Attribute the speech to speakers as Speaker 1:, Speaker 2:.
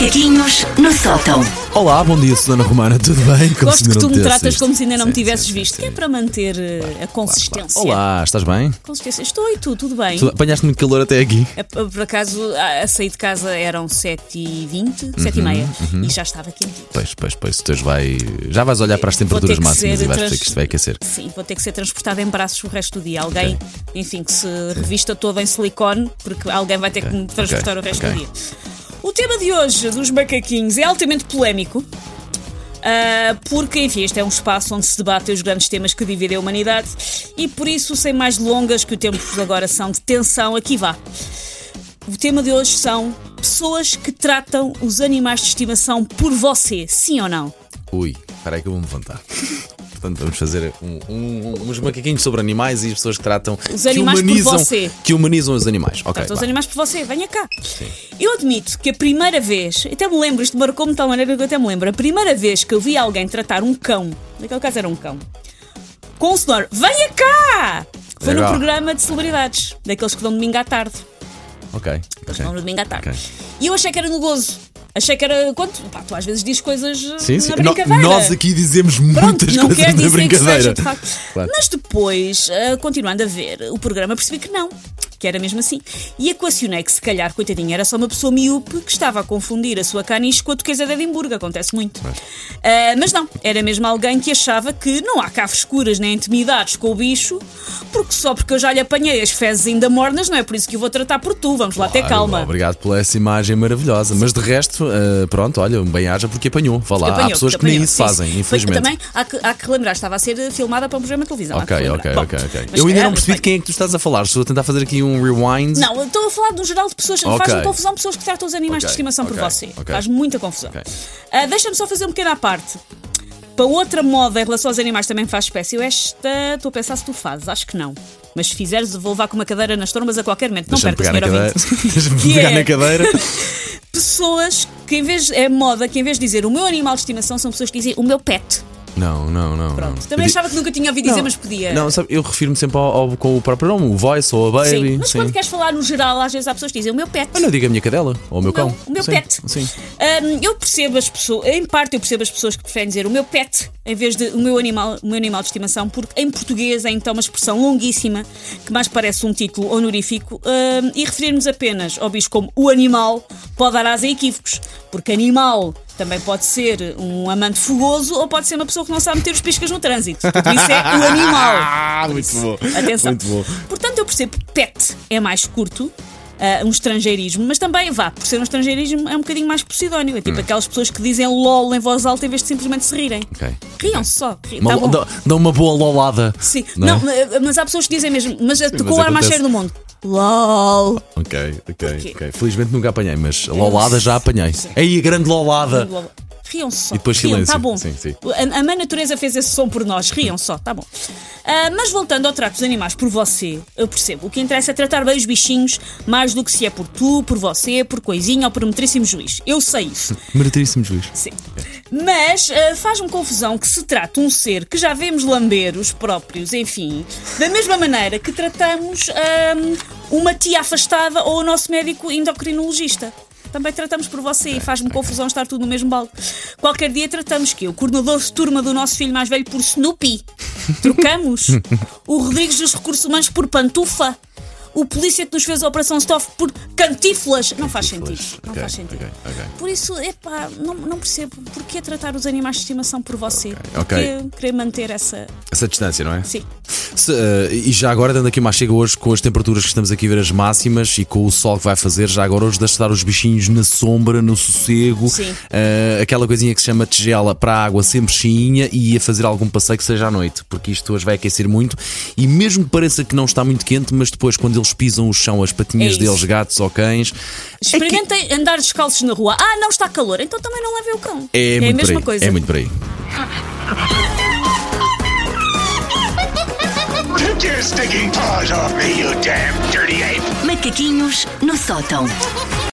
Speaker 1: Macaquinhos no sótão.
Speaker 2: Olá, bom dia, Susana Romana, tudo bem? Como
Speaker 3: Gosto que tu me tratas como se ainda não me tivesses
Speaker 2: sim,
Speaker 3: visto,
Speaker 2: sim,
Speaker 3: que é para manter eh, a consistência.
Speaker 2: Olá, estás bem?
Speaker 3: Consistência. Estou e tu, tudo bem?
Speaker 2: Tu apanhaste muito calor até aqui.
Speaker 3: É, Por acaso, a a sair de casa eram 7h20,
Speaker 2: Uhum,
Speaker 3: 7h30 e já estava quentinho.
Speaker 2: Pois, pois, pois, tu hoje vai. Já vais olhar para as temperaturas
Speaker 3: que
Speaker 2: máximas
Speaker 3: ser
Speaker 2: e vais
Speaker 3: trans-
Speaker 2: perceber que isto vai aquecer.
Speaker 3: Sim, vou ter que ser transportada em braços o resto do dia. Alguém, enfim, que se revista toda em silicone, porque alguém vai ter que me transportar o resto
Speaker 2: ok.
Speaker 3: do dia. O tema de hoje dos macaquinhos é altamente polémico. ah, porque, enfim, este é um espaço onde se debatem os grandes temas que dividem a humanidade e por isso, sem mais delongas, que o tempo agora são de tensão, aqui vá. O tema de hoje são pessoas que tratam os animais de estimação por você, sim ou não?
Speaker 2: Ui, espera aí que eu vou me levantar. Portanto, vamos fazer um- um- uns macaquinhos sobre animais e as pessoas que tratam.
Speaker 3: Os
Speaker 2: que
Speaker 3: animais por
Speaker 2: humanizam,
Speaker 3: você.
Speaker 2: Que humanizam os animais. Ok.
Speaker 3: Tratam os animais por você, venha cá. Eu admito que a primeira vez, até me lembro, isto marcou-me de tal maneira que eu até me lembro, a primeira vez que eu vi alguém tratar um cão, naquele caso era um cão, com o senhor, venha cá! Foi num
Speaker 2: Legal.
Speaker 3: programa de celebridades, daqueles que dão domingo à tarde.
Speaker 2: Ok.
Speaker 3: Eles
Speaker 2: ok.
Speaker 3: dão domingo à tarde.
Speaker 2: Ok.
Speaker 3: E eu achei que era no gozo. Achei que era. Quanto? Pá, tu às vezes dizes coisas
Speaker 2: Sim, sim.
Speaker 3: na
Speaker 2: No-
Speaker 3: brincadeira.
Speaker 2: nós aqui dizemos
Speaker 3: Pronto,
Speaker 2: muitas
Speaker 3: não
Speaker 2: coisas
Speaker 3: quer
Speaker 2: na brincadeira.
Speaker 3: seja de facto.
Speaker 2: Claro.
Speaker 3: Mas depois, ah, continuando a ver o programa, percebi que não, que era mesmo assim. E equacionei que se calhar, coitadinha, era só uma pessoa miúpe que estava a confundir a sua caniche com a duquesa de Edimburgo, acontece muito. Ah, mas não, era mesmo alguém que achava que não há cá frescuras nem intimidades com o bicho, porque só porque eu já lhe apanhei as fezes ainda mornas, não é por isso que eu vou tratar por tu, vamos lá ter
Speaker 2: Claro,
Speaker 3: calma.
Speaker 2: Obrigado por essa imagem maravilhosa. Mas de resto, eh, pronto, olha, bem-aja porque apanhou. Vá lá. Há
Speaker 3: Apanhou,
Speaker 2: pessoas que
Speaker 3: apanhou,
Speaker 2: nem isso
Speaker 3: sim,
Speaker 2: fazem, infelizmente.
Speaker 3: Foi- Também há que, há que relembrar, estava a ser filmada para um programa de televisão. há
Speaker 2: Ok, ok,
Speaker 3: Bom,
Speaker 2: ok, ok.
Speaker 3: mas
Speaker 2: Eu ainda não
Speaker 3: mas
Speaker 2: percebi de quem é que tu estás a falar. Estou a tentar fazer aqui um rewind.
Speaker 3: Não, eu estou a falar no geral de pessoas.
Speaker 2: Ok.
Speaker 3: Faz-me confusão pessoas que tratam os animais
Speaker 2: Ok,
Speaker 3: de estimação por
Speaker 2: ok,
Speaker 3: você. Faz muita confusão. Ah, Deixa-me só fazer um pequeno à parte. Para outra moda em relação aos animais também faz espécie. Eu esta estou a pensar se tu fazes, acho que não. Mas se fizeres, vou levar com uma cadeira nas trombas a qualquer momento. Não perca, senhor ouvinte.
Speaker 2: Deixa-me pegar
Speaker 3: é-
Speaker 2: na cadeira.
Speaker 3: Pessoas que em vez é moda que em vez de dizer o meu animal de estimação são pessoas que dizem o meu pet.
Speaker 2: Não, não, não.
Speaker 3: Pronto.
Speaker 2: não.
Speaker 3: Também
Speaker 2: Eu
Speaker 3: achava que nunca tinha ouvido dizer,
Speaker 2: Não,
Speaker 3: mas podia.
Speaker 2: Não, sabe, eu refiro-me sempre ao, ao- com o próprio nome, o voice ou a baby.
Speaker 3: Sim, mas quando queres falar no geral, às vezes há pessoas que dizem o meu pet.
Speaker 2: Mas não diga a minha cadela ou o meu cão.
Speaker 3: o meu
Speaker 2: sim,
Speaker 3: pet.
Speaker 2: Sim.
Speaker 3: Hum, eu percebo as pessoas, em parte eu percebo as pessoas que preferem dizer o meu pet em vez de o meu animal, o meu animal de estimação, porque em português é então uma expressão longuíssima que mais parece um título honorífico hum, e referirmos apenas ao bicho como o animal pode dar asa a equívocos, porque animal também pode ser um amante fogoso ou pode ser uma pessoa que não sabe meter os piscas no trânsito. Por isso é o animal.
Speaker 2: Ah, muito bom.
Speaker 3: Atenção.
Speaker 2: Muito bom.
Speaker 3: Portanto, eu percebo que pet é mais curto. Ah, um estrangeirismo, mas também, vá, por ser um estrangeirismo é um bocadinho mais posidónio. É tipo
Speaker 2: Hum.
Speaker 3: aquelas pessoas que dizem LOL em voz alta em vez de simplesmente se rirem.
Speaker 2: Ok.
Speaker 3: Riam-se só. ri-
Speaker 2: Uma,
Speaker 3: tá
Speaker 2: dá uma boa lolada.
Speaker 3: Sim,
Speaker 2: não é?
Speaker 3: não, mas- mas há pessoas que dizem mesmo, mas é com
Speaker 2: mas
Speaker 3: o ar mais cheio do mundo. LOL.
Speaker 2: Ok, ok, ok. Felizmente nunca apanhei, mas lolada já apanhei. Aí a grande lolada.
Speaker 3: Riam-se só.
Speaker 2: E depois
Speaker 3: Riam,
Speaker 2: silêncio.
Speaker 3: Tá bom.
Speaker 2: Sim, sim.
Speaker 3: A, a mãe natureza fez esse som por nós. Riam só, tá bom. Ah, mas voltando ao trato dos animais por você, eu percebo. O que interessa é tratar bem os bichinhos, mais do que se é por tu, por você, por coisinha ou por metríssimo juiz. Eu sei isso.
Speaker 2: Meritíssimo juiz.
Speaker 3: Sim. Mas ah, faz-me confusão que se trata um ser que já vemos lamber os próprios, enfim, da mesma maneira que tratamos ahm, uma tia afastada ou o nosso médico endocrinologista. Também tratamos por você e faz-me confusão estar tudo no mesmo balde. Qualquer dia tratamos que o coordenador de turma do nosso filho mais velho por Snoopy. Trocamos. o Rodrigues dos Recursos Humanos por Pantufa. O polícia que nos fez a operação Stoff por cantífulas. Não faz sentido. Não
Speaker 2: Ok,
Speaker 3: faz sentido.
Speaker 2: ok, ok.
Speaker 3: Por isso, epá, não, não percebo porquê tratar os animais de estimação por você.
Speaker 2: ok.
Speaker 3: Porquê querer manter essa.
Speaker 2: Essa distância, não é?
Speaker 3: Sim.
Speaker 2: Se, eh, e já agora, dando aqui uma chega hoje com as temperaturas que estamos aqui a ver as máximas e com o sol que vai fazer, já agora hoje deixa estar os bichinhos na sombra, no sossego,
Speaker 3: Sim.
Speaker 2: eh, aquela coisinha que se chama tigela para a água sempre cheinha e a fazer algum passeio que seja à noite, porque isto hoje vai aquecer muito e mesmo que pareça que não está muito quente, mas depois quando eles pisam o chão, as patinhas
Speaker 3: É
Speaker 2: deles, gatos ou cães,
Speaker 3: Experimentem andar descalços na rua. Ah, não está calor, então também não levem o cão.
Speaker 2: é,
Speaker 3: a
Speaker 2: muito
Speaker 3: mesma
Speaker 2: aí,
Speaker 3: coisa.
Speaker 2: É muito por aí.
Speaker 1: Macaquinhos no sótão.